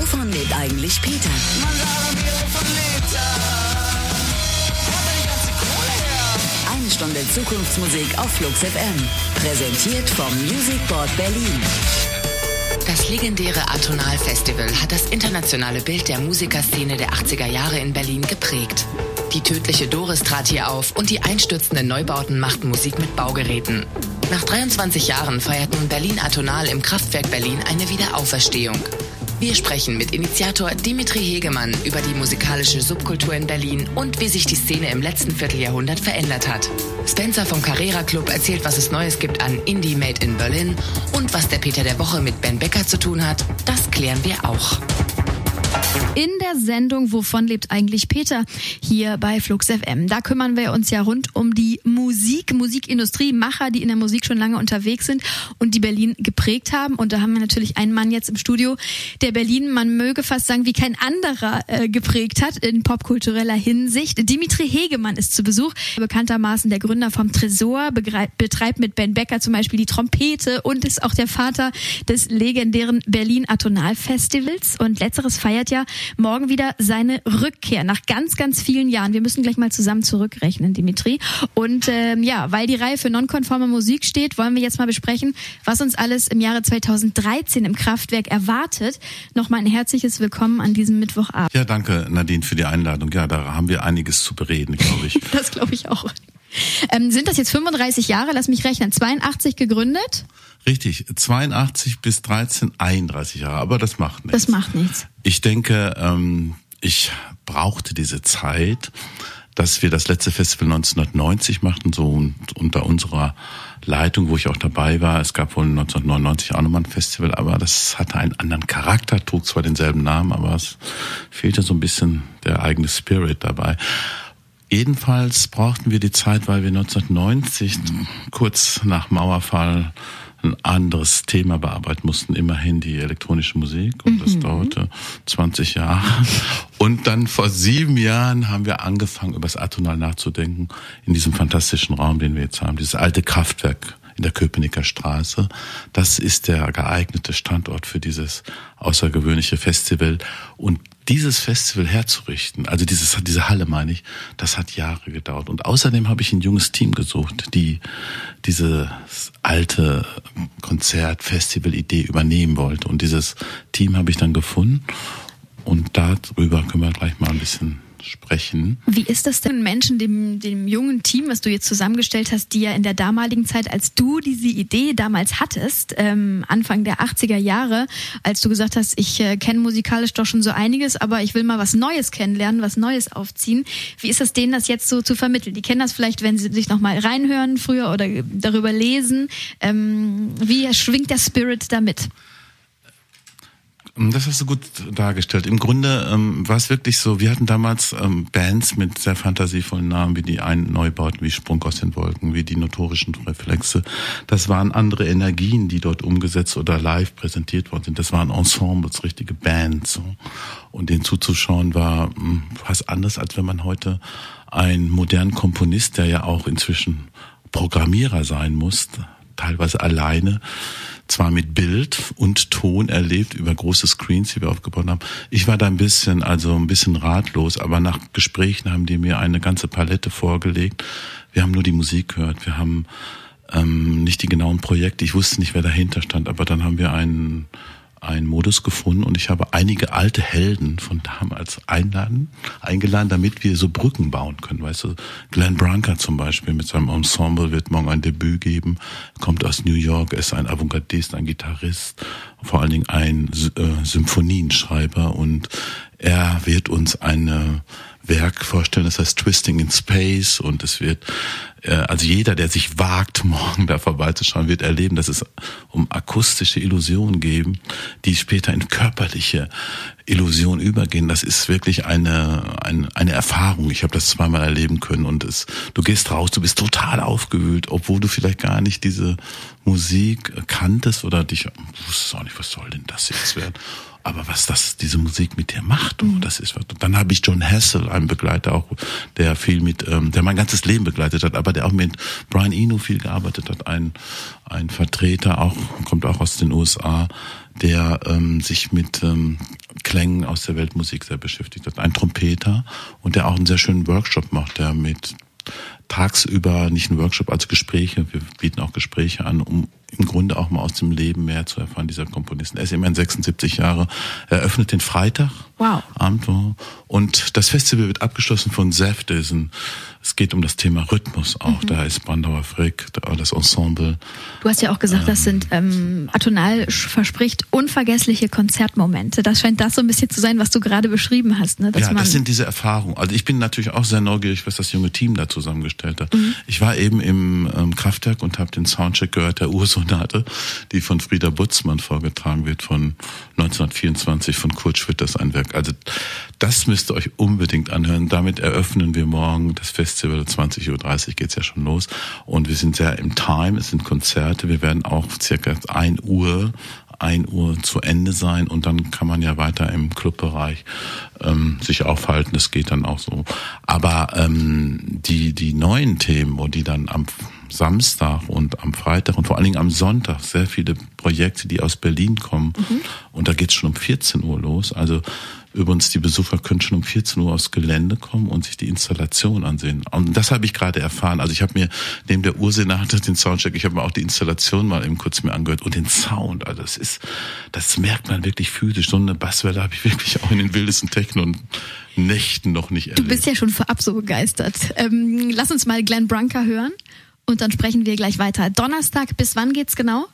Wovon lebt eigentlich Peter? Eine Stunde Zukunftsmusik auf Flux FM. Präsentiert vom Music Board Berlin. Das legendäre Atonal Festival hat das internationale Bild der Musikerszene der 80er Jahre in Berlin geprägt. Die tödliche Doris trat hier auf und die einstürzenden Neubauten machten Musik mit Baugeräten. Nach 23 Jahren feiert nun Berlin Atonal im Kraftwerk Berlin eine Wiederauferstehung. Wir sprechen mit Initiator Dimitri Hegemann über die musikalische Subkultur in Berlin und wie sich die Szene im letzten Vierteljahrhundert verändert hat. Spencer vom Carrera Club erzählt, was es Neues gibt an Indie Made in Berlin und was der Peter der Woche mit Ben Becker zu tun hat, das klären wir auch in der Sendung Wovon lebt eigentlich Peter hier bei Flux FM. Da kümmern wir uns ja rund um die Musik, Musikindustrie, Macher, die in der Musik schon lange unterwegs sind und die Berlin geprägt haben. Und da haben wir natürlich einen Mann jetzt im Studio, der Berlin, man möge fast sagen, wie kein anderer äh, geprägt hat in popkultureller Hinsicht. Dimitri Hegemann ist zu Besuch, bekanntermaßen der Gründer vom Tresor, betreibt mit Ben Becker zum Beispiel die Trompete und ist auch der Vater des legendären Berlin Atonal Festivals. Und letzteres feiert ja morgen wieder seine Rückkehr nach ganz, ganz vielen Jahren. Wir müssen gleich mal zusammen zurückrechnen, Dimitri. Und ähm, ja, weil die Reihe für nonkonforme Musik steht, wollen wir jetzt mal besprechen, was uns alles im Jahre 2013 im Kraftwerk erwartet. Nochmal ein herzliches Willkommen an diesem Mittwochabend. Ja, danke Nadine für die Einladung. Ja, da haben wir einiges zu bereden, glaube ich. das glaube ich auch. Ähm, sind das jetzt 35 Jahre? Lass mich rechnen. 82 gegründet? Richtig, 82 bis 13, 31 Jahre, aber das macht nichts. Das macht nichts. Ich denke, ähm, ich brauchte diese Zeit, dass wir das letzte Festival 1990 machten, so unter unserer Leitung, wo ich auch dabei war. Es gab wohl 1999 auch nochmal ein Festival, aber das hatte einen anderen Charakter, trug zwar denselben Namen, aber es fehlte so ein bisschen der eigene Spirit dabei. Jedenfalls brauchten wir die Zeit, weil wir 1990, kurz nach Mauerfall, ein anderes Thema bearbeiten mussten, immerhin die elektronische Musik. Und mhm. das dauerte 20 Jahre. Und dann vor sieben Jahren haben wir angefangen, über das Atonal nachzudenken, in diesem fantastischen Raum, den wir jetzt haben, dieses alte Kraftwerk in der Köpenicker Straße. Das ist der geeignete Standort für dieses außergewöhnliche Festival. Und dieses Festival herzurichten, also dieses, diese Halle meine ich, das hat Jahre gedauert. Und außerdem habe ich ein junges Team gesucht, die diese alte Konzert-Festival-Idee übernehmen wollte. Und dieses Team habe ich dann gefunden. Und darüber können wir gleich mal ein bisschen sprechen. Wie ist das denn Menschen, dem, dem jungen Team, was du jetzt zusammengestellt hast, die ja in der damaligen Zeit, als du diese Idee damals hattest, ähm, Anfang der 80er Jahre, als du gesagt hast, ich äh, kenne musikalisch doch schon so einiges, aber ich will mal was Neues kennenlernen, was Neues aufziehen. Wie ist das denen das jetzt so zu vermitteln? Die kennen das vielleicht, wenn sie sich nochmal reinhören früher oder darüber lesen. Ähm, wie schwingt der Spirit damit? Das hast du gut dargestellt. Im Grunde ähm, war es wirklich so, wir hatten damals ähm, Bands mit sehr fantasievollen Namen, wie die einen Neubauten, wie Sprung aus den Wolken, wie die notorischen Reflexe. Das waren andere Energien, die dort umgesetzt oder live präsentiert worden sind. Das waren Ensembles, richtige Bands. So. Und denen zuzuschauen war mh, hm, fast anders, als wenn man heute einen modernen Komponist, der ja auch inzwischen Programmierer sein muss, teilweise alleine, zwar mit Bild und Ton erlebt über große Screens, die wir aufgebaut haben. Ich war da ein bisschen, also ein bisschen ratlos, aber nach Gesprächen haben die mir eine ganze Palette vorgelegt. Wir haben nur die Musik gehört, wir haben ähm, nicht die genauen Projekte. Ich wusste nicht, wer dahinter stand, aber dann haben wir einen einen Modus gefunden und ich habe einige alte Helden von damals einladen, eingeladen, damit wir so Brücken bauen können. Weißt du, Glenn Branca zum Beispiel mit seinem Ensemble wird morgen ein Debüt geben, kommt aus New York, ist ein Avantgardist, ein Gitarrist, vor allen Dingen ein äh, Symphonienschreiber und er wird uns eine Werk vorstellen, das heißt Twisting in Space und es wird, äh, also jeder, der sich wagt, morgen da vorbeizuschauen, wird erleben, dass es um akustische Illusionen geben, die später in körperliche Illusionen übergehen. Das ist wirklich eine, eine, eine Erfahrung. Ich habe das zweimal erleben können und es, du gehst raus, du bist total aufgewühlt, obwohl du vielleicht gar nicht diese Musik kanntest oder dich, wusstest auch nicht, was soll denn das jetzt werden aber was das diese Musik mit dir macht, mhm. das ist was. Dann habe ich John Hassel, einen Begleiter auch, der viel mit, ähm, der mein ganzes Leben begleitet hat, aber der auch mit Brian Eno viel gearbeitet hat, ein ein Vertreter auch kommt auch aus den USA, der ähm, sich mit ähm, Klängen aus der Weltmusik sehr beschäftigt hat. Ein Trompeter und der auch einen sehr schönen Workshop macht, der mit tagsüber nicht ein Workshop als Gespräche, wir bieten auch Gespräche an, um im Grunde auch mal aus dem Leben mehr zu erfahren dieser Komponisten. Er ist immerhin 76 Jahre, eröffnet den Freitag wow. Abend und das Festival wird abgeschlossen von Säftesen. Es geht um das Thema Rhythmus auch. Mhm. Da ist Brandauer Frick, das Ensemble. Du hast ja auch gesagt, ähm, das sind ähm, Atonal verspricht unvergessliche Konzertmomente. Das scheint das so ein bisschen zu sein, was du gerade beschrieben hast. Ne? Ja, das sind diese Erfahrungen. Also ich bin natürlich auch sehr neugierig, was das junge Team da zusammengestellt hat. Mhm. Ich war eben im ähm, Kraftwerk und habe den Soundcheck gehört der Ursonate, die von Frieda Butzmann vorgetragen wird von 1924 von Kurt Schwitters ein Werk. Also das müsst ihr euch unbedingt anhören. Damit eröffnen wir morgen das Festival. 20.30 Uhr geht's ja schon los. Und wir sind sehr im Time. Es sind Konzerte. Wir werden auch circa 1 Uhr 1 Uhr zu Ende sein und dann kann man ja weiter im Clubbereich ähm, sich aufhalten. Das geht dann auch so. Aber ähm, die die neuen Themen, wo die dann am Samstag und am Freitag und vor allen Dingen am Sonntag sehr viele Projekte, die aus Berlin kommen. Mhm. Und da geht's schon um 14 Uhr los. Also übrigens, die Besucher können schon um 14 Uhr aufs Gelände kommen und sich die Installation ansehen. Und das habe ich gerade erfahren. Also ich habe mir neben der Ursenate den Soundcheck, ich habe mir auch die Installation mal eben kurz mir angehört und den Sound. Also das ist, das merkt man wirklich physisch. So eine Basswelle habe ich wirklich auch in den wildesten Techno und Nächten noch nicht erlebt. Du bist ja schon vorab so begeistert. Ähm, lass uns mal Glenn Brunker hören. Und dann sprechen wir gleich weiter. Donnerstag, bis wann geht's genau?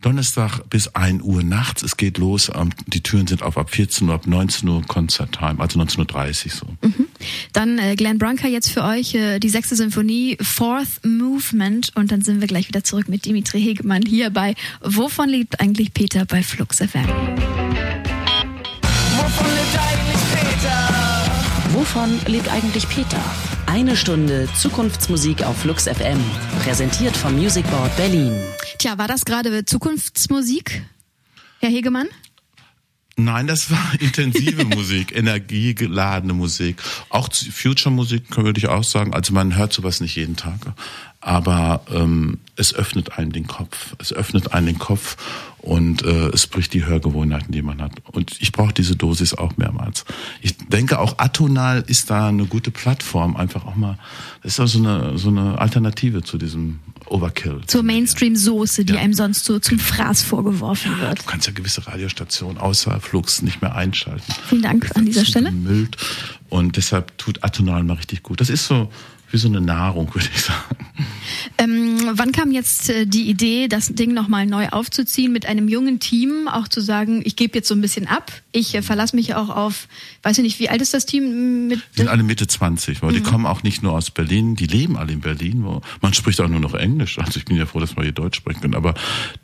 Donnerstag bis 1 Uhr nachts. Es geht los. Die Türen sind auf ab 14 Uhr, ab 19 Uhr Konzerttime, also 19.30 Uhr so. Mhm. Dann äh, Glenn Brunker jetzt für euch äh, die sechste Symphonie, Fourth Movement. Und dann sind wir gleich wieder zurück mit Dimitri Hegemann hier bei Wovon lebt eigentlich Peter bei Flux FM? Wovon lebt eigentlich Peter? Wovon lebt eigentlich Peter? Eine Stunde Zukunftsmusik auf Flux FM. Präsentiert vom Music Board Berlin. Tja, war das gerade Zukunftsmusik, Herr Hegemann? Nein, das war intensive Musik, energiegeladene Musik. Auch Future-Musik würde ich auch sagen. Also man hört sowas nicht jeden Tag aber ähm, es öffnet einem den Kopf. Es öffnet einen den Kopf und äh, es bricht die Hörgewohnheiten, die man hat. Und ich brauche diese Dosis auch mehrmals. Ich denke auch Atonal ist da eine gute Plattform, einfach auch mal, das ist auch so eine, so eine Alternative zu diesem Overkill. Zur Mainstream-Soße, die ja. einem sonst so zum Fraß vorgeworfen wird. Du kannst ja gewisse Radiostationen außer Flux nicht mehr einschalten. Vielen Dank an dieser Stelle. Gemüllt. Und deshalb tut Atonal mal richtig gut. Das ist so, wie so eine Nahrung, würde ich sagen. Ähm, wann kam jetzt äh, die Idee, das Ding nochmal neu aufzuziehen, mit einem jungen Team auch zu sagen, ich gebe jetzt so ein bisschen ab, ich äh, verlasse mich auch auf, weiß ich nicht, wie alt ist das Team? Mit die sind alle Mitte 20, weil mhm. die kommen auch nicht nur aus Berlin, die leben alle in Berlin, wo man spricht auch nur noch Englisch, also ich bin ja froh, dass wir hier Deutsch sprechen können, aber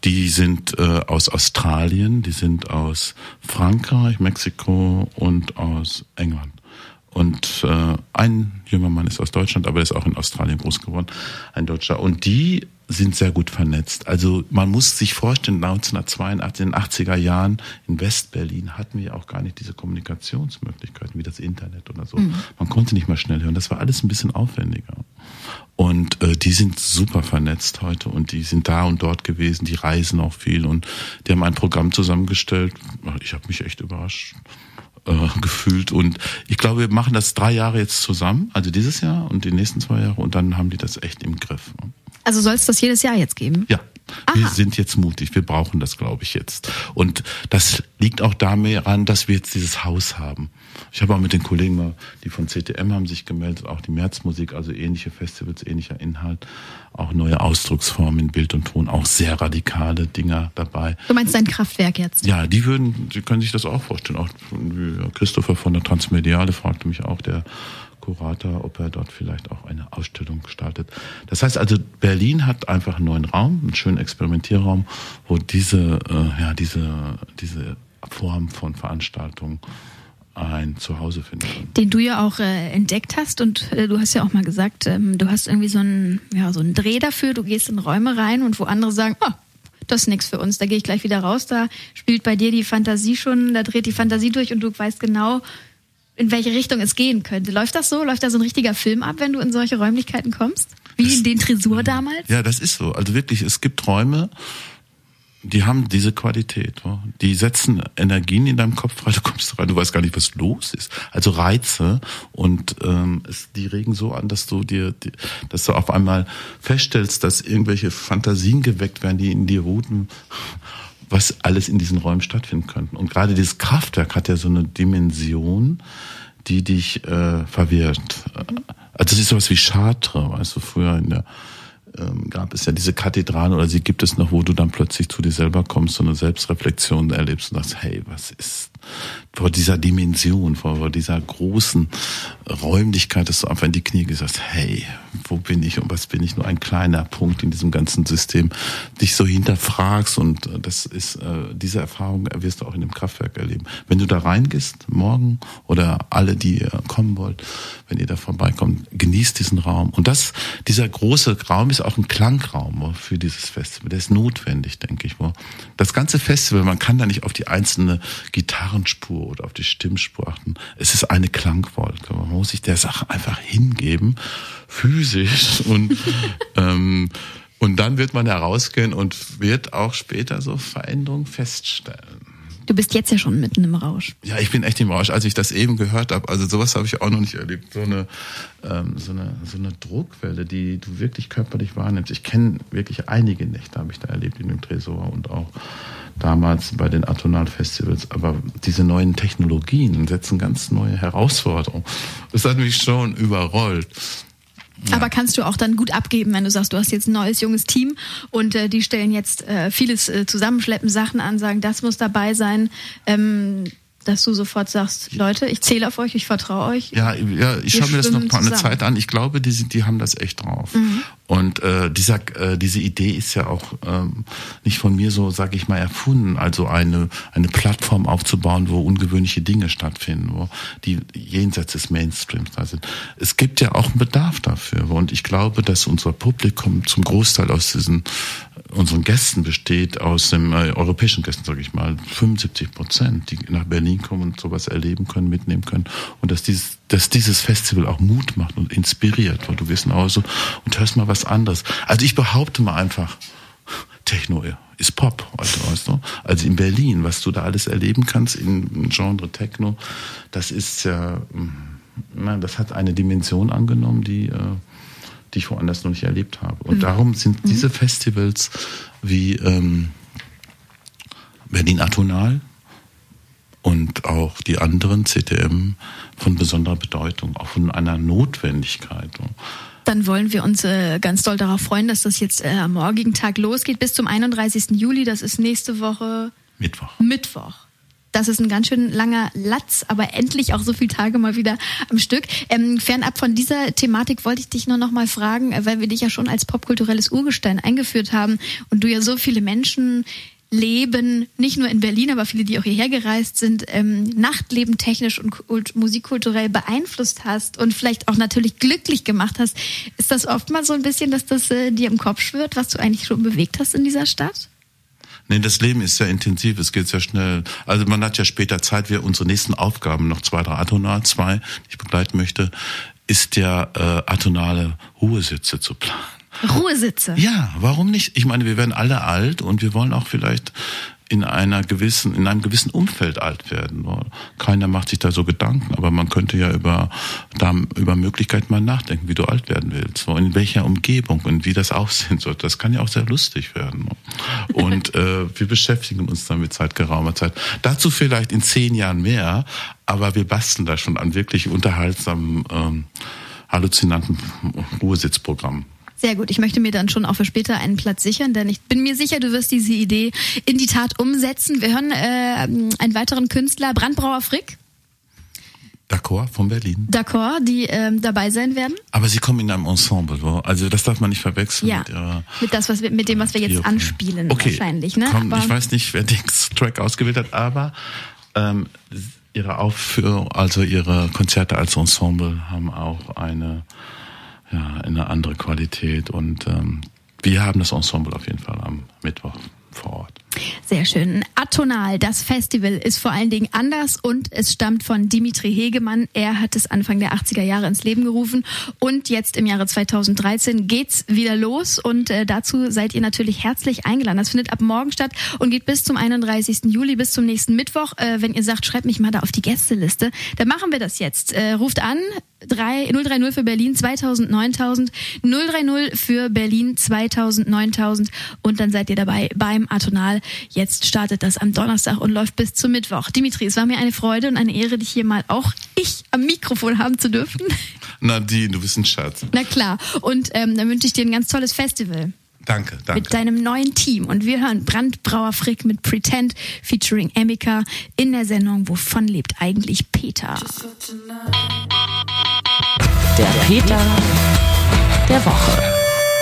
die sind äh, aus Australien, die sind aus Frankreich, Mexiko und aus England. Und äh, ein junger Mann ist aus Deutschland, aber er ist auch in Australien groß geworden, ein Deutscher. Und die sind sehr gut vernetzt. Also man muss sich vorstellen, 1982, in den 80er Jahren in Westberlin hatten wir auch gar nicht diese Kommunikationsmöglichkeiten wie das Internet oder so. Mhm. Man konnte nicht mal schnell hören. Das war alles ein bisschen aufwendiger. Und äh, die sind super vernetzt heute und die sind da und dort gewesen, die reisen auch viel und die haben ein Programm zusammengestellt. Ich habe mich echt überrascht äh, gefühlt. Und ich glaube, wir machen das drei Jahre jetzt zusammen, also dieses Jahr und die nächsten zwei Jahre und dann haben die das echt im Griff. Also soll es das jedes Jahr jetzt geben? Ja. Aha. Wir sind jetzt mutig, wir brauchen das, glaube ich, jetzt. Und das liegt auch daran, dass wir jetzt dieses Haus haben. Ich habe auch mit den Kollegen, die von CTM haben sich gemeldet, auch die Märzmusik, also ähnliche Festivals, ähnlicher Inhalt, auch neue Ausdrucksformen in Bild und Ton, auch sehr radikale Dinger dabei. Du meinst dein Kraftwerk jetzt? Ja, die würden, Sie können sich das auch vorstellen. Auch Christopher von der Transmediale fragte mich auch, der Kurator, ob er dort vielleicht auch eine Ausstellung gestaltet. Das heißt also, Berlin hat einfach einen neuen Raum, einen schönen Experimentierraum, wo diese, äh, ja, diese, diese Form von Veranstaltungen ein Zuhause finden Den du ja auch äh, entdeckt hast und äh, du hast ja auch mal gesagt, ähm, du hast irgendwie so einen, ja, so einen Dreh dafür, du gehst in Räume rein und wo andere sagen, oh, das ist nichts für uns, da gehe ich gleich wieder raus, da spielt bei dir die Fantasie schon, da dreht die Fantasie durch und du weißt genau, in welche Richtung es gehen könnte. Läuft das so? Läuft da so ein richtiger Film ab, wenn du in solche Räumlichkeiten kommst? Wie das, in den Tresur damals? Ja, das ist so. Also wirklich, es gibt Räume, die haben diese Qualität. Die setzen Energien in deinem Kopf frei, du kommst rein, du weißt gar nicht, was los ist. Also Reize und ähm, es, die regen so an, dass du dir, die, dass du auf einmal feststellst, dass irgendwelche Fantasien geweckt werden, die in dir ruhen, was alles in diesen Räumen stattfinden könnten. Und gerade dieses Kraftwerk hat ja so eine Dimension, die dich äh, verwirrt. Also das ist sowas wie Chartres, weißt du, früher in der ähm, gab es ja diese Kathedrale oder sie gibt es noch, wo du dann plötzlich zu dir selber kommst, so eine Selbstreflexion erlebst und sagst, hey, was ist vor dieser Dimension, vor, vor dieser großen Räumlichkeit, dass du einfach in die Knie gesagt hey, wo bin ich und was bin ich? Nur ein kleiner Punkt in diesem ganzen System, dich so hinterfragst und äh, das ist, äh, diese Erfahrung wirst du auch in dem Kraftwerk erleben. Wenn du da reingehst, morgen oder alle, die ihr kommen wollt, wenn ihr da vorbeikommt, genießt diesen Raum. Und das, dieser große Raum ist auch ein Klangraum für dieses Festival. Der ist notwendig, denke ich. Das ganze Festival, man kann da nicht auf die einzelne Gitarrenspur oder auf die Stimmspur achten. Es ist eine Klangwolke. Man muss sich der Sache einfach hingeben, physisch und ähm, und dann wird man herausgehen und wird auch später so Veränderungen feststellen. Du bist jetzt ja schon mitten im Rausch. Ja, ich bin echt im Rausch. Als ich das eben gehört habe, also sowas habe ich auch noch nicht erlebt. So eine, ähm, so eine, so eine Druckwelle, die du wirklich körperlich wahrnimmst. Ich kenne wirklich einige Nächte, habe ich da erlebt in dem Tresor und auch damals bei den Atonal-Festivals. Aber diese neuen Technologien setzen ganz neue Herausforderungen. Das hat mich schon überrollt. Ja. Aber kannst du auch dann gut abgeben, wenn du sagst, du hast jetzt ein neues junges Team und äh, die stellen jetzt äh, vieles äh, zusammenschleppen, Sachen an, sagen, das muss dabei sein. Ähm, dass du sofort sagst, Leute, ich zähle auf euch, ich vertraue euch. Ja, ja ich schaue mir das noch mal eine Zeit an. Ich glaube, die, die haben das echt drauf. Mhm. Und äh, dieser, äh, diese Idee ist ja auch ähm, nicht von mir so, sage ich mal, erfunden. Also eine, eine Plattform aufzubauen, wo ungewöhnliche Dinge stattfinden, wo die jenseits des Mainstreams da sind. Es gibt ja auch einen Bedarf dafür. Und ich glaube, dass unser Publikum zum Großteil aus diesen unseren Gästen besteht, aus dem äh, europäischen Gästen, sage ich mal, 75 Prozent, die nach Berlin kommen und sowas erleben können, mitnehmen können. Und dass dieses, dass dieses Festival auch Mut macht und inspiriert, weil du wirst nach Hause und hörst mal was anderes. Also ich behaupte mal einfach, Techno ist Pop, also, weißt du? Also in Berlin, was du da alles erleben kannst im Genre Techno, das ist ja, nein, das hat eine Dimension angenommen, die äh, die ich woanders noch nicht erlebt habe. Und mhm. darum sind mhm. diese Festivals wie ähm, Berlin Atonal und auch die anderen CTM von besonderer Bedeutung, auch von einer Notwendigkeit. Dann wollen wir uns äh, ganz doll darauf freuen, dass das jetzt äh, am morgigen Tag losgeht bis zum 31. Juli. Das ist nächste Woche Mittwoch. Mittwoch. Das ist ein ganz schön langer Latz, aber endlich auch so viele Tage mal wieder am Stück. Ähm, fernab von dieser Thematik wollte ich dich nur noch mal fragen, äh, weil wir dich ja schon als popkulturelles Urgestein eingeführt haben und du ja so viele Menschen Leben, nicht nur in Berlin, aber viele, die auch hierher gereist sind, ähm, Nachtleben technisch und, und musikkulturell beeinflusst hast und vielleicht auch natürlich glücklich gemacht hast. Ist das oft mal so ein bisschen, dass das äh, dir im Kopf schwirrt, was du eigentlich schon bewegt hast in dieser Stadt? Nee, das Leben ist sehr intensiv, es geht sehr schnell. Also man hat ja später Zeit, wir unsere nächsten Aufgaben, noch zwei, drei atonal, zwei, die ich begleiten möchte, ist ja äh, atonale Ruhesitze zu planen. Ruhesitze? Ja, warum nicht? Ich meine, wir werden alle alt und wir wollen auch vielleicht in einer gewissen, in einem gewissen Umfeld alt werden. Keiner macht sich da so Gedanken, aber man könnte ja über, da, über Möglichkeiten mal nachdenken, wie du alt werden willst, in welcher Umgebung und wie das aussehen soll. Das kann ja auch sehr lustig werden. Und äh, wir beschäftigen uns damit seit geraumer Zeit. Dazu vielleicht in zehn Jahren mehr, aber wir basteln da schon an wirklich unterhaltsamen, ähm, halluzinanten Ruhesitzprogrammen. Sehr gut. Ich möchte mir dann schon auch für später einen Platz sichern, denn ich bin mir sicher, du wirst diese Idee in die Tat umsetzen. Wir hören äh, einen weiteren Künstler, Brandbrauer Frick. D'accord, von Berlin. D'accord, die ähm, dabei sein werden. Aber sie kommen in einem Ensemble, also das darf man nicht verwechseln ja, mit, ihrer, mit, das, was wir, mit dem, was wir jetzt anspielen okay. wahrscheinlich. Ne? Komm, ich weiß nicht, wer den Track ausgewählt hat, aber ähm, ihre Aufführung, also ihre Konzerte als Ensemble haben auch eine ja, eine andere Qualität. Und ähm, wir haben das Ensemble auf jeden Fall am Mittwoch vor Ort. Sehr schön. Atonal, das Festival ist vor allen Dingen anders und es stammt von Dimitri Hegemann. Er hat es Anfang der 80er Jahre ins Leben gerufen und jetzt im Jahre 2013 geht's wieder los und äh, dazu seid ihr natürlich herzlich eingeladen. Das findet ab morgen statt und geht bis zum 31. Juli, bis zum nächsten Mittwoch. Äh, wenn ihr sagt, schreibt mich mal da auf die Gästeliste, dann machen wir das jetzt. Äh, ruft an, 3, 030 für Berlin 2000 9000, 030 für Berlin 2000 9000 und dann seid ihr dabei beim Atonal. Jetzt startet das am Donnerstag und läuft bis zum Mittwoch. Dimitri, es war mir eine Freude und eine Ehre, dich hier mal auch ich am Mikrofon haben zu dürfen. Nadine, du bist ein Schatz. Na klar. Und ähm, dann wünsche ich dir ein ganz tolles Festival. Danke, danke. Mit deinem neuen Team. Und wir hören Brandbrauer Frick mit Pretend featuring Emika in der Sendung Wovon lebt eigentlich Peter? Der Peter der Woche.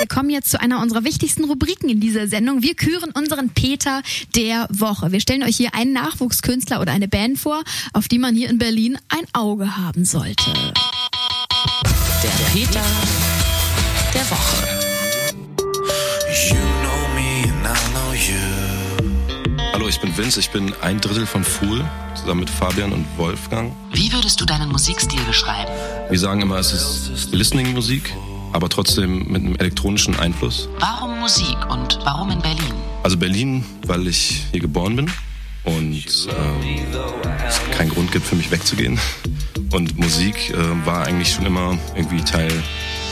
Wir kommen jetzt zu einer unserer wichtigsten Rubriken in dieser Sendung. Wir küren unseren Peter der Woche. Wir stellen euch hier einen Nachwuchskünstler oder eine Band vor, auf die man hier in Berlin ein Auge haben sollte. Der Peter der Woche. You know me and I know you. Hallo, ich bin Vince, ich bin ein Drittel von Fool, zusammen mit Fabian und Wolfgang. Wie würdest du deinen Musikstil beschreiben? Wir sagen immer, es ist Listening-Musik, aber trotzdem mit einem elektronischen Einfluss. Warum Musik und warum in Berlin? Also Berlin, weil ich hier geboren bin und ähm, es keinen Grund gibt für mich wegzugehen. Und Musik äh, war eigentlich schon immer irgendwie Teil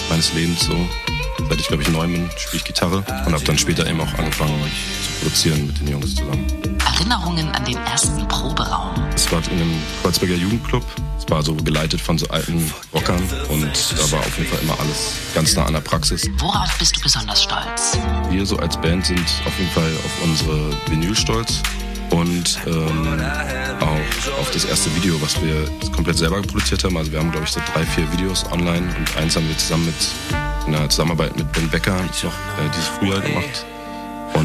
meines Lebens so. Seit ich glaube ich neun bin, spiele ich Gitarre und habe dann später eben auch angefangen zu produzieren mit den Jungs zusammen. Erinnerungen an den ersten Proberaum. Es war in einem Kreuzberger Jugendclub. Es war so geleitet von so alten Rockern und da war auf jeden Fall immer alles ganz nah an der Praxis. Worauf bist du besonders stolz? Wir so als Band sind auf jeden Fall auf unsere Vinyl stolz und ähm, auch auf das erste Video, was wir komplett selber produziert haben. Also wir haben, glaube ich, so drei, vier Videos online und eins haben wir zusammen mit in einer Zusammenarbeit mit Ben Becker noch äh, dieses Frühjahr gemacht.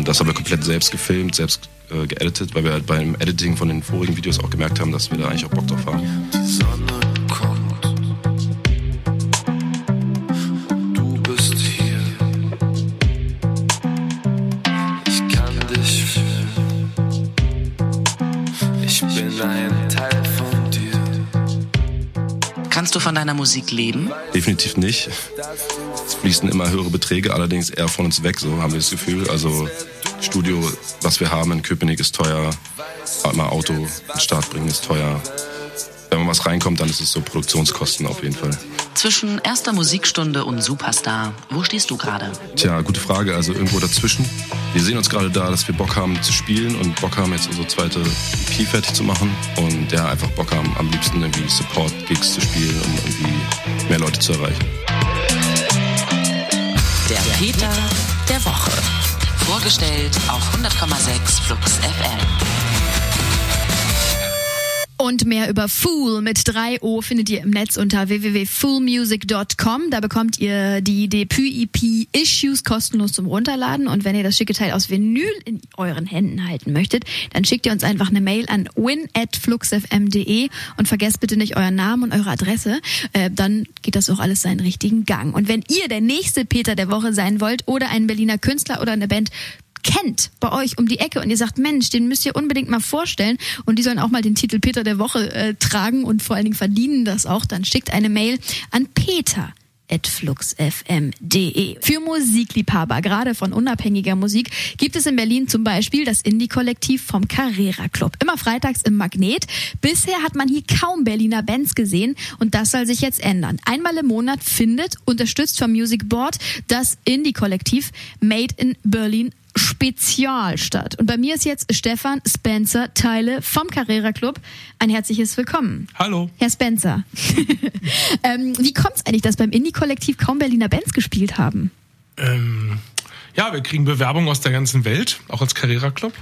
Das haben wir komplett selbst gefilmt, selbst äh, geeditet, weil wir halt beim Editing von den vorigen Videos auch gemerkt haben, dass wir da eigentlich auch Bock drauf haben. Die Sonne kommt. Du bist hier. Ich kann dich fühlen. Ich bin ein Teil von dir. Kannst du von deiner Musik leben? Definitiv nicht. Es fließen immer höhere Beträge, allerdings eher von uns weg, so haben wir das Gefühl. Also Studio, was wir haben in Köpenick ist teuer, mal Auto in Start bringen ist teuer. Wenn man was reinkommt, dann ist es so Produktionskosten auf jeden Fall. Zwischen erster Musikstunde und Superstar, wo stehst du gerade? Tja, gute Frage. Also irgendwo dazwischen. Wir sehen uns gerade da, dass wir Bock haben zu spielen und Bock haben, jetzt unsere zweite EP fertig zu machen. Und ja, einfach Bock haben, am liebsten irgendwie Support-Gigs zu spielen, um irgendwie mehr Leute zu erreichen. Der Peter. Vorgestellt auf 100,6 Flux FM. Und mehr über Fool mit 3O findet ihr im Netz unter www.foolmusic.com. Da bekommt ihr die Debüt-EP Issues kostenlos zum Runterladen. Und wenn ihr das schicke Teil aus Vinyl in euren Händen halten möchtet, dann schickt ihr uns einfach eine Mail an win@fluxfm.de und vergesst bitte nicht euren Namen und eure Adresse. Äh, dann geht das auch alles seinen richtigen Gang. Und wenn ihr der nächste Peter der Woche sein wollt oder einen Berliner Künstler oder eine Band kennt bei euch um die Ecke und ihr sagt, Mensch, den müsst ihr unbedingt mal vorstellen und die sollen auch mal den Titel Peter der Woche äh, tragen und vor allen Dingen verdienen das auch, dann schickt eine Mail an Peter fluxfm.de. Für Musikliebhaber, gerade von unabhängiger Musik, gibt es in Berlin zum Beispiel das Indie-Kollektiv vom Carrera Club. Immer freitags im Magnet. Bisher hat man hier kaum Berliner Bands gesehen und das soll sich jetzt ändern. Einmal im Monat findet, unterstützt vom Music Board, das Indie-Kollektiv Made in Berlin Spezial statt. Und bei mir ist jetzt Stefan Spencer Teile vom Carrera Club. Ein herzliches Willkommen. Hallo. Herr Spencer. ähm, wie kommt es eigentlich, dass beim Indie-Kollektiv kaum Berliner Bands gespielt haben? Ähm, ja, wir kriegen Bewerbungen aus der ganzen Welt, auch als Carrera Club.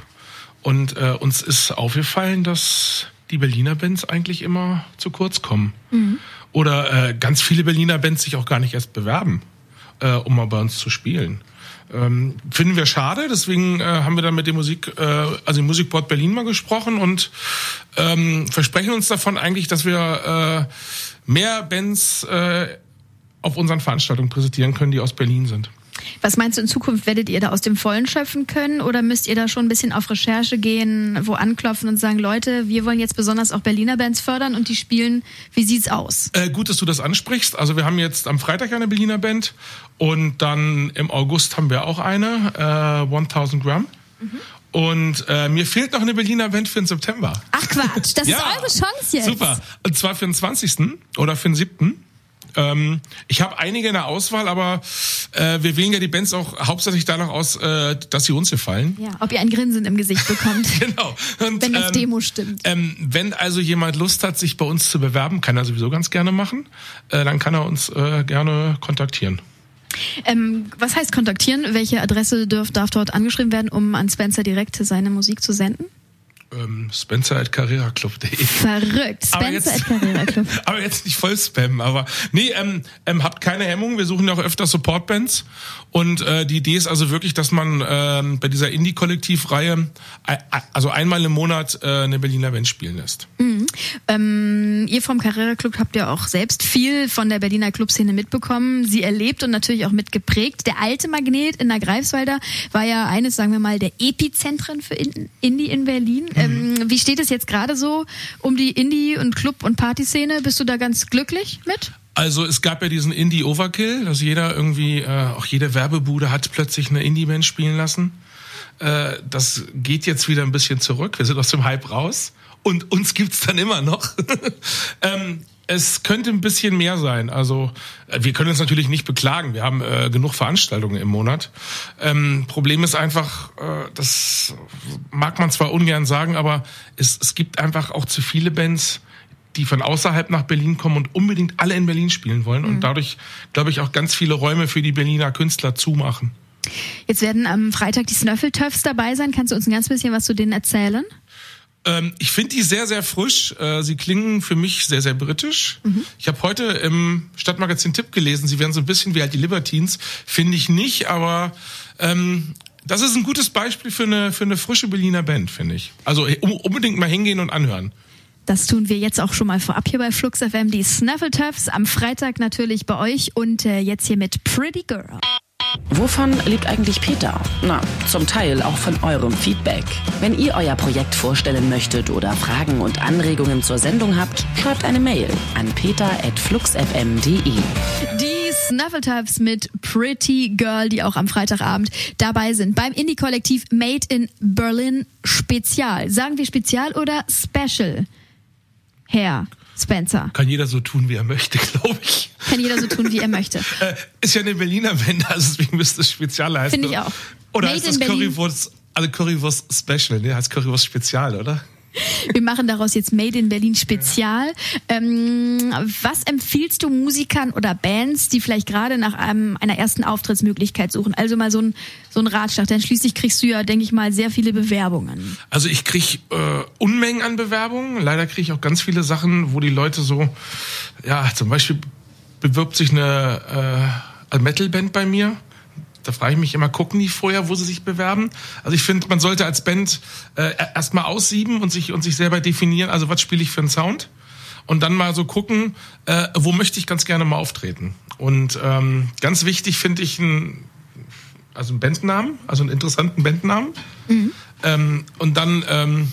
Und äh, uns ist aufgefallen, dass die Berliner Bands eigentlich immer zu kurz kommen. Oder äh, ganz viele Berliner Bands sich auch gar nicht erst bewerben, äh, um mal bei uns zu spielen. Ähm, finden wir schade, deswegen äh, haben wir dann mit dem Musik, äh, also dem Musikboard Berlin mal gesprochen und ähm, versprechen uns davon eigentlich, dass wir äh, mehr Bands äh, auf unseren Veranstaltungen präsentieren können, die aus Berlin sind. Was meinst du in Zukunft? Werdet ihr da aus dem Vollen schöpfen können oder müsst ihr da schon ein bisschen auf Recherche gehen, wo anklopfen und sagen, Leute, wir wollen jetzt besonders auch Berliner Bands fördern und die spielen, wie sieht's aus? Äh, gut, dass du das ansprichst. Also wir haben jetzt am Freitag eine Berliner Band und dann im August haben wir auch eine, äh, 1000 Gramm. Mhm. Und äh, mir fehlt noch eine Berliner Band für den September. Ach Quatsch, das ja, ist eure Chance jetzt. Super. Und zwar für den 20. oder für den 7. Ähm, ich habe einige in der Auswahl, aber äh, wir wählen ja die Bands auch hauptsächlich danach aus, äh, dass sie uns gefallen. Ja, ob ihr ein Grinsen im Gesicht bekommt. genau. Und, wenn das ähm, Demo stimmt. Ähm, wenn also jemand Lust hat, sich bei uns zu bewerben, kann er sowieso ganz gerne machen, äh, dann kann er uns äh, gerne kontaktieren. Ähm, was heißt kontaktieren? Welche Adresse darf, darf dort angeschrieben werden, um an Spencer direkt seine Musik zu senden? Ähm, Spencer at carreraclub.de. Verrückt. Spencer aber jetzt, at Carrera aber jetzt nicht voll spammen, aber nee, ähm, ähm, habt keine Hemmung. Wir suchen ja auch öfter Supportbands und äh, die Idee ist also wirklich, dass man ähm, bei dieser Indie-Kollektivreihe äh, also einmal im Monat äh, eine Berliner Band spielen lässt. Mhm. Ähm, ihr vom Carrera Club habt ja auch selbst viel von der Berliner Clubszene mitbekommen, sie erlebt und natürlich auch mitgeprägt. Der alte Magnet in der Greifswalder war ja eines, sagen wir mal, der Epizentren für Indie in Berlin. Mhm. Ähm, wie steht es jetzt gerade so um die Indie- und Club- und Partyszene? Bist du da ganz glücklich mit? Also es gab ja diesen Indie Overkill, dass jeder irgendwie, äh, auch jede Werbebude hat plötzlich eine Indie-Band spielen lassen. Äh, das geht jetzt wieder ein bisschen zurück. Wir sind aus dem Hype raus und uns gibt's dann immer noch. ähm, es könnte ein bisschen mehr sein. Also äh, wir können uns natürlich nicht beklagen. Wir haben äh, genug Veranstaltungen im Monat. Ähm, Problem ist einfach, äh, das mag man zwar ungern sagen, aber es, es gibt einfach auch zu viele Bands, die von außerhalb nach Berlin kommen und unbedingt alle in Berlin spielen wollen mhm. und dadurch, glaube ich, auch ganz viele Räume für die Berliner Künstler zumachen. Jetzt werden am Freitag die Snöffeltöffs dabei sein. Kannst du uns ein ganz bisschen was zu denen erzählen? Ähm, ich finde die sehr, sehr frisch. Äh, sie klingen für mich sehr, sehr britisch. Mhm. Ich habe heute im Stadtmagazin Tipp gelesen, sie werden so ein bisschen wie halt die Libertines. Finde ich nicht, aber ähm, das ist ein gutes Beispiel für eine, für eine frische Berliner Band, finde ich. Also unbedingt mal hingehen und anhören. Das tun wir jetzt auch schon mal vorab hier bei Flux FM. Die Snaffletuffs am Freitag natürlich bei euch und äh, jetzt hier mit Pretty Girl. Wovon lebt eigentlich Peter? Na, zum Teil auch von eurem Feedback. Wenn ihr euer Projekt vorstellen möchtet oder Fragen und Anregungen zur Sendung habt, schreibt eine Mail an peter.fluxfm.de. Die Snuffletuffs mit Pretty Girl, die auch am Freitagabend dabei sind beim Indie-Kollektiv Made in Berlin Spezial. Sagen wir Spezial oder Special? Herr Spencer. Kann jeder so tun, wie er möchte, glaube ich. Kann jeder so tun, wie er möchte. Äh, ist ja eine Berliner Band, also deswegen müsste es Spezial heißen. Finde ich auch. Oder Made heißt das Currywurst, also Currywurst Special, ne? Heißt Currywurst Spezial, oder? Wir machen daraus jetzt Made in Berlin Spezial. Ähm, was empfiehlst du Musikern oder Bands, die vielleicht gerade nach einem, einer ersten Auftrittsmöglichkeit suchen? Also mal so ein, so ein Ratschlag, denn schließlich kriegst du ja, denke ich mal, sehr viele Bewerbungen. Also ich krieg äh, Unmengen an Bewerbungen. Leider kriege ich auch ganz viele Sachen, wo die Leute so, ja, zum Beispiel bewirbt sich eine äh, Metalband bei mir da frage ich mich immer, gucken die vorher, wo sie sich bewerben? Also ich finde, man sollte als Band äh, erstmal aussieben und sich, und sich selber definieren, also was spiele ich für einen Sound? Und dann mal so gucken, äh, wo möchte ich ganz gerne mal auftreten? Und ähm, ganz wichtig finde ich ein, also einen Bandnamen, also einen interessanten Bandnamen. Mhm. Ähm, und dann, ähm,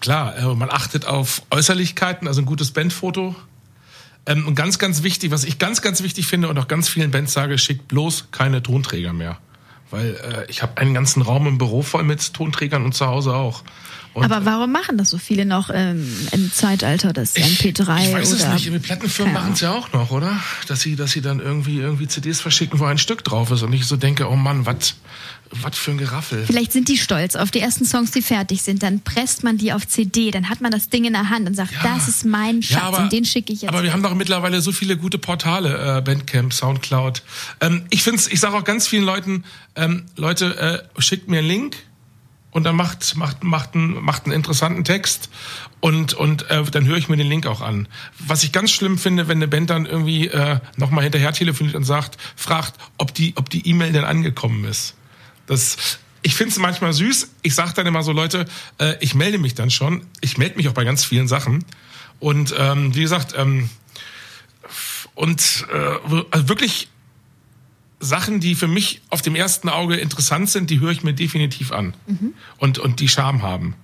klar, äh, man achtet auf Äußerlichkeiten, also ein gutes Bandfoto ähm, und ganz, ganz wichtig, was ich ganz, ganz wichtig finde und auch ganz vielen Bands sage, schickt bloß keine Tonträger mehr. Weil äh, ich habe einen ganzen Raum im Büro voll mit Tonträgern und zu Hause auch. Und Aber warum machen das so viele noch ähm, im Zeitalter des MP3? Ich weiß oder? es nicht. Die Plattenfirmen machen es ja auch noch, oder? Dass sie, dass sie dann irgendwie irgendwie CDs verschicken, wo ein Stück drauf ist und ich so denke, oh Mann, was was für ein Geraffel. Vielleicht sind die stolz auf die ersten Songs, die fertig sind. Dann presst man die auf CD, dann hat man das Ding in der Hand und sagt, ja. das ist mein Schatz ja, aber, und den schicke ich jetzt. Aber wir haben doch mittlerweile so viele gute Portale, äh, Bandcamp, Soundcloud. Ähm, ich finde ich sage auch ganz vielen Leuten, ähm, Leute, äh, schickt mir einen Link und dann macht, macht, macht, einen, macht einen interessanten Text und, und äh, dann höre ich mir den Link auch an. Was ich ganz schlimm finde, wenn eine Band dann irgendwie äh, nochmal hinterher telefoniert und sagt, fragt, ob die ob die E-Mail denn angekommen ist. Das, ich finde es manchmal süß. Ich sage dann immer so, Leute, äh, ich melde mich dann schon. Ich melde mich auch bei ganz vielen Sachen. Und ähm, wie gesagt, ähm, und äh, also wirklich Sachen, die für mich auf dem ersten Auge interessant sind, die höre ich mir definitiv an. Und, und die Charme haben.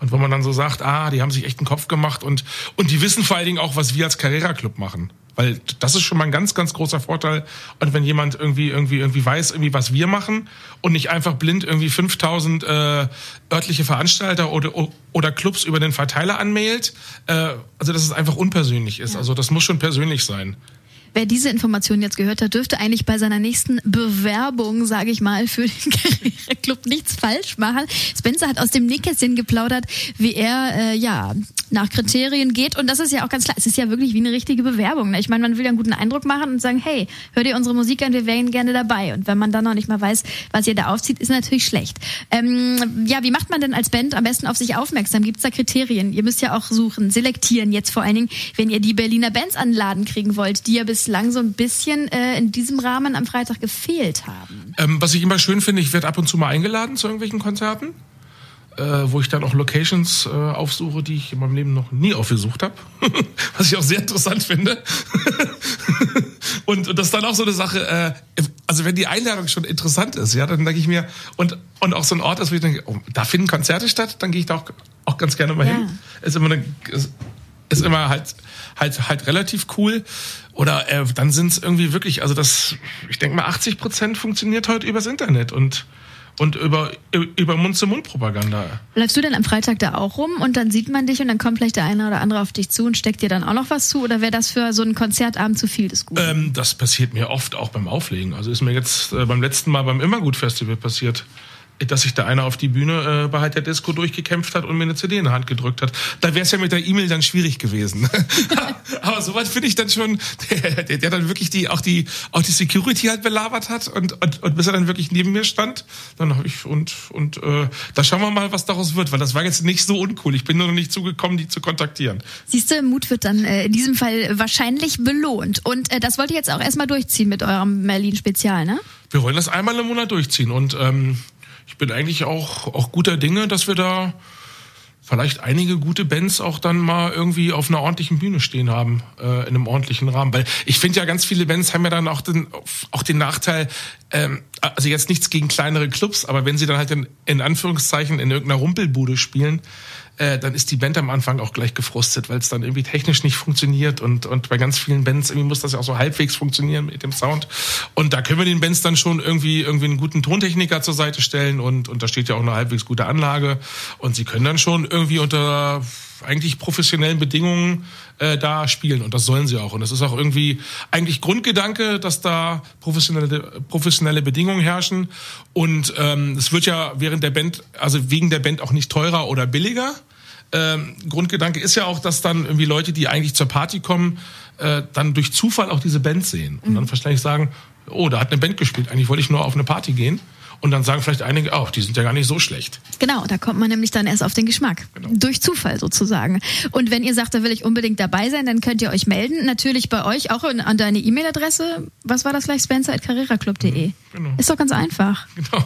Und wo man dann so sagt, ah, die haben sich echt einen Kopf gemacht und, und die wissen vor allen Dingen auch, was wir als Carrera Club machen. Weil das ist schon mal ein ganz, ganz großer Vorteil. Und wenn jemand irgendwie, irgendwie, irgendwie weiß, irgendwie, was wir machen und nicht einfach blind irgendwie 5000 äh, örtliche Veranstalter oder, oder Clubs über den Verteiler anmailt, äh, also dass es einfach unpersönlich ist. Also das muss schon persönlich sein. Wer diese Information jetzt gehört hat, dürfte eigentlich bei seiner nächsten Bewerbung, sage ich mal, für den Karriereclub nichts falsch machen. Spencer hat aus dem Nähkästchen geplaudert, wie er äh, ja nach Kriterien geht. Und das ist ja auch ganz klar. Es ist ja wirklich wie eine richtige Bewerbung. Ne? Ich meine, man will ja einen guten Eindruck machen und sagen, hey, hört ihr unsere Musik an, wir wären gerne dabei. Und wenn man dann noch nicht mal weiß, was ihr da aufzieht, ist natürlich schlecht. Ähm, ja, wie macht man denn als Band am besten auf sich aufmerksam? Gibt es da Kriterien? Ihr müsst ja auch suchen, selektieren jetzt vor allen Dingen, wenn ihr die Berliner Bands anladen kriegen wollt, die ja bislang so ein bisschen äh, in diesem Rahmen am Freitag gefehlt haben. Ähm, was ich immer schön finde, ich werde ab und zu mal eingeladen zu irgendwelchen Konzerten äh, wo ich dann auch Locations äh, aufsuche, die ich in meinem Leben noch nie aufgesucht habe. Was ich auch sehr interessant finde. und, und das ist dann auch so eine Sache, äh, also wenn die Einladung schon interessant ist, ja, dann denke ich mir, und, und auch so ein Ort ist, wo ich denke, oh, da finden Konzerte statt, dann gehe ich da auch, auch ganz gerne mal Ja. hin. Ist immer eine, ist, ist immer halt halt halt relativ cool oder äh, dann sind es irgendwie wirklich also das ich denke mal 80 Prozent funktioniert heute übers Internet und und über über Mund zu Mund Propaganda Bleibst du denn am Freitag da auch rum und dann sieht man dich und dann kommt vielleicht der eine oder andere auf dich zu und steckt dir dann auch noch was zu? Oder wäre das für so einen Konzertabend zu viel des Guten? ähm, das passiert mir oft auch beim Auflegen also ist mir jetzt äh, beim letzten Mal beim Immergut Festival passiert dass sich da einer auf die Bühne äh, bei Halt der Disco durchgekämpft hat und mir eine CD in die Hand gedrückt hat. Da wäre es ja mit der E-Mail dann schwierig gewesen. Aber soweit finde ich dann schon, der, der, der dann wirklich die auch die auch die Security halt belabert hat und, und, und bis er dann wirklich neben mir stand, dann habe ich und und äh, da schauen wir mal, was daraus wird, weil das war jetzt nicht so uncool. Ich bin nur noch nicht zugekommen, die zu kontaktieren. Siehst du, Mut wird dann äh, in diesem Fall wahrscheinlich belohnt. Und äh, das wollt ihr jetzt auch erstmal durchziehen mit eurem Merlin-Spezial, ne? Wir wollen das einmal im Monat durchziehen und ähm, ich bin eigentlich auch, auch guter Dinge, dass wir da vielleicht einige gute Bands auch dann mal irgendwie auf einer ordentlichen Bühne stehen haben, äh, in einem ordentlichen Rahmen. Weil ich finde ja, ganz viele Bands haben ja dann auch den, auch den Nachteil, ähm, also jetzt nichts gegen kleinere Clubs, aber wenn sie dann halt in, in Anführungszeichen in irgendeiner Rumpelbude spielen, äh, dann ist die Band am Anfang auch gleich gefrustet, weil es dann irgendwie technisch nicht funktioniert und, und bei ganz vielen Bands irgendwie muss das ja auch so halbwegs funktionieren mit dem Sound. Und da können wir den Bands dann schon irgendwie irgendwie einen guten Tontechniker zur Seite stellen und, und da steht ja auch eine halbwegs gute Anlage und sie können dann schon irgendwie unter eigentlich professionellen Bedingungen äh, da spielen. Und das sollen sie auch. Und das ist auch irgendwie eigentlich Grundgedanke, dass da professionelle professionelle Bedingungen herrschen. Und ähm, es wird ja während der Band also wegen der Band auch nicht teurer oder billiger. Ähm, Grundgedanke ist ja auch, dass dann irgendwie Leute, die eigentlich zur Party kommen, äh, dann durch Zufall auch diese Band sehen. Und dann wahrscheinlich sagen, oh, da hat eine Band gespielt, eigentlich wollte ich nur auf eine Party gehen. Und dann sagen vielleicht einige, oh, die sind ja gar nicht so schlecht. Genau, da kommt man nämlich dann erst auf den Geschmack. Genau. Durch Zufall sozusagen. Und wenn ihr sagt, da will ich unbedingt dabei sein, dann könnt ihr euch melden. Natürlich bei euch auch an deine E-Mail-Adresse. Was war das gleich? Spencer.carreraclub.de. Genau. Ist doch ganz einfach. Genau.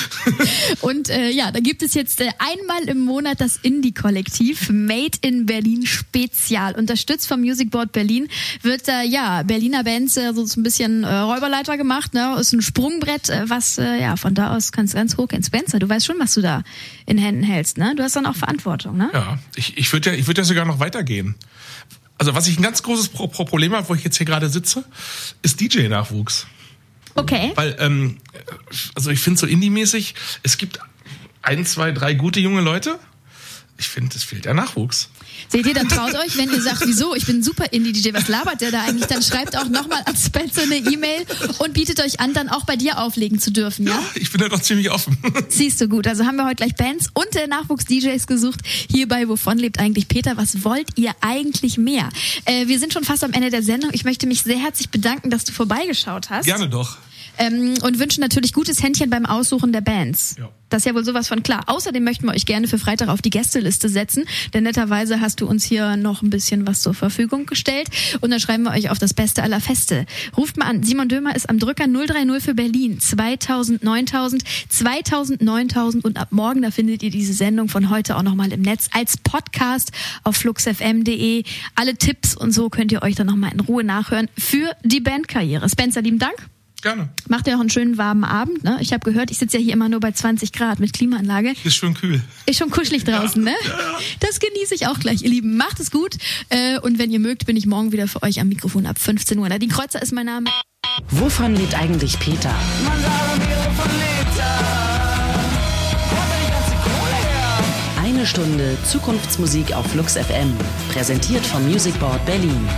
Und äh, ja, da gibt es jetzt äh, einmal im Monat das Indie-Kollektiv Made in Berlin Spezial. Unterstützt vom Music Board Berlin wird da ja Berliner Bands äh, so ein bisschen äh, Räuberleiter gemacht. Ne? Ist ein Sprungbrett, äh, was äh, ja von da aus kannst ganz hoch gehen. Spencer, du weißt schon, was du da in Händen hältst. Ne? Du hast dann auch Verantwortung. Ne? Ja, ich, ich würde ja, ich würde ja sogar noch weitergehen. Also was ich ein ganz großes Pro Pro Problem habe, wo ich jetzt hier gerade sitze, ist DJ-Nachwuchs. Okay. Weil, ähm, also ich finde so indie-mäßig, es gibt ein, zwei, drei gute junge Leute. Ich finde, es fehlt der Nachwuchs. Seht ihr, dann traut euch, wenn ihr sagt, wieso, ich bin super Indie-DJ, was labert der da eigentlich? Dann schreibt auch nochmal an Spencer eine E-Mail und bietet euch an, dann auch bei dir auflegen zu dürfen, ja? Ich bin da doch ziemlich offen. Siehst du gut. Also haben wir heute gleich Bands und äh, Nachwuchs-DJs gesucht. Hierbei, wovon lebt eigentlich Peter? Was wollt ihr eigentlich mehr? Äh, wir sind schon fast am Ende der Sendung. Ich möchte mich sehr herzlich bedanken, dass du vorbeigeschaut hast. Gerne doch. Ähm, und wünschen natürlich gutes Händchen beim Aussuchen der Bands. Ja. Das ist ja wohl sowas von klar. Außerdem möchten wir euch gerne für Freitag auf die Gästeliste setzen, denn netterweise hast du uns hier noch ein bisschen was zur Verfügung gestellt und dann schreiben wir euch auf das Beste aller Feste. Ruft mal an. Simon Dömer ist am Drücker 030 für Berlin. 2000, 9000, 2000, 9000 und ab morgen, da findet ihr diese Sendung von heute auch nochmal im Netz als Podcast auf fluxfm.de. Alle Tipps und so könnt ihr euch dann nochmal in Ruhe nachhören für die Bandkarriere. Spencer, lieben Dank. Gerne. Macht ja auch einen schönen warmen Abend. Ne? Ich habe gehört, ich sitze ja hier immer nur bei 20 Grad mit Klimaanlage. Ist schon kühl. Ist schon kuschelig draußen, ne? Das genieße ich auch gleich, ihr Lieben. Macht es gut. Äh, und wenn ihr mögt, bin ich morgen wieder für euch am Mikrofon ab 15 Uhr. Nadine Kreuzer ist mein Name. Wovon lebt eigentlich Peter? Man sagt mir, wovon lebt er? Wo hat er die ganze Kohle her? Eine Stunde Zukunftsmusik auf Flux FM. Präsentiert vom Music Board Berlin.